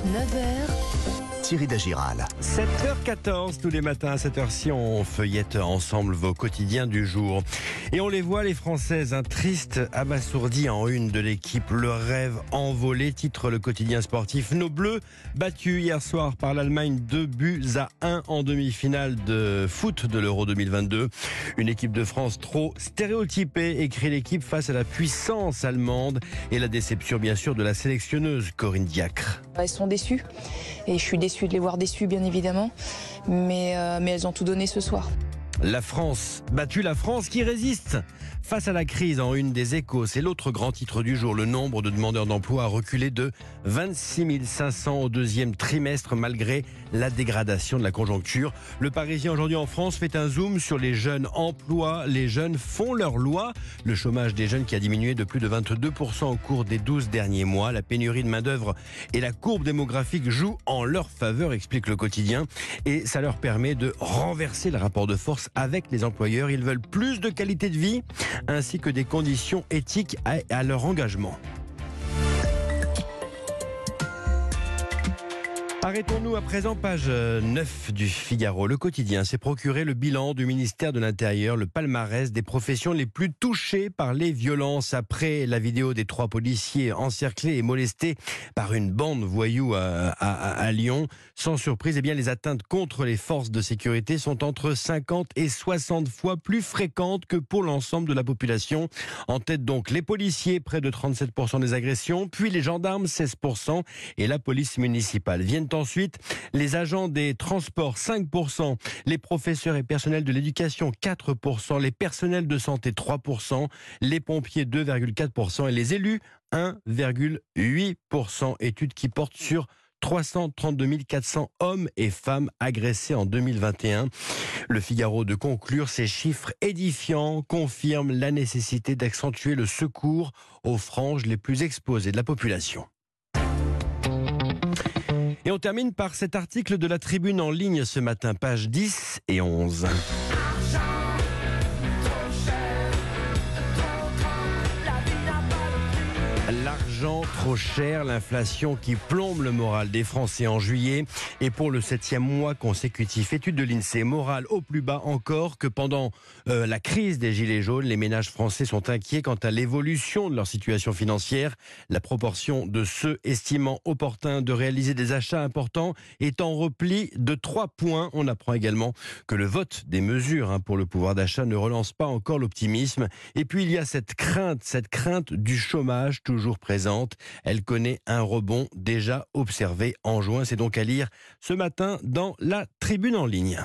9h, Thierry Dagiral. 7h14 tous les matins à cette heure-ci, on feuillette ensemble vos quotidiens du jour. Et on les voit, les Françaises, un triste abasourdi en une de l'équipe. Le rêve envolé, titre le quotidien sportif. Nos Bleus, battus hier soir par l'Allemagne, 2 buts à 1 en demi-finale de foot de l'Euro 2022. Une équipe de France trop stéréotypée, écrit l'équipe face à la puissance allemande et la déception bien sûr de la sélectionneuse Corinne Diacre. Elles sont déçues. Et je suis déçue de les voir déçues bien évidemment, mais, euh, mais elles ont tout donné ce soir. La France, battue la France qui résiste face à la crise en une des échos. C'est l'autre grand titre du jour. Le nombre de demandeurs d'emploi a reculé de 26 500 au deuxième trimestre malgré la dégradation de la conjoncture. Le Parisien aujourd'hui en France fait un zoom sur les jeunes emplois. Les jeunes font leur loi. Le chômage des jeunes qui a diminué de plus de 22% au cours des 12 derniers mois. La pénurie de main-d'œuvre et la courbe démographique jouent en leur faveur, explique le quotidien. Et ça leur permet de renverser le rapport de force avec les employeurs. Ils veulent plus de qualité de vie ainsi que des conditions éthiques à, leur engagement. Arrêtons-nous à présent, page 9 du Figaro. Le quotidien s'est procuré le bilan du ministère de l'Intérieur, le palmarès des professions les plus touchées par les violences. Après la vidéo des trois policiers encerclés et molestés par une bande voyou à, à, à Lyon, sans surprise, eh bien, les atteintes contre les forces de sécurité sont entre 50 et 60 fois plus fréquentes que pour l'ensemble de la population. En tête donc les policiers, près de 37% des agressions, puis les gendarmes, 16%, et la police municipale. Viennent ensuite les agents des transports 5%, les professeurs et personnels de l'éducation 4%, les personnels de santé 3%, les pompiers 2,4% et les élus 1,8%. Étude qui porte sur 332 400 hommes et femmes agressés en 2021. Le Figaro de conclure ces chiffres édifiants confirme la nécessité d'accentuer le secours aux franges les plus exposées de la population. Et on termine par cet article de la tribune en ligne ce matin, page 10 et 11. L'argent trop cher, l'inflation qui plombe le moral des Français en juillet et pour le septième mois consécutif. Étude de l'INSEE, moral au plus bas encore que pendant euh, la crise des Gilets jaunes. Les ménages français sont inquiets quant à l'évolution de leur situation financière. La proportion de ceux estimant opportun de réaliser des achats importants est en repli de 3 points. On apprend également que le vote des mesures hein, pour le pouvoir d'achat ne relance pas encore l'optimisme. Et puis il y a cette crainte, cette crainte du chômage toujours présente. Elle connaît un rebond déjà observé en juin. C'est donc à lire ce matin dans la tribune en ligne.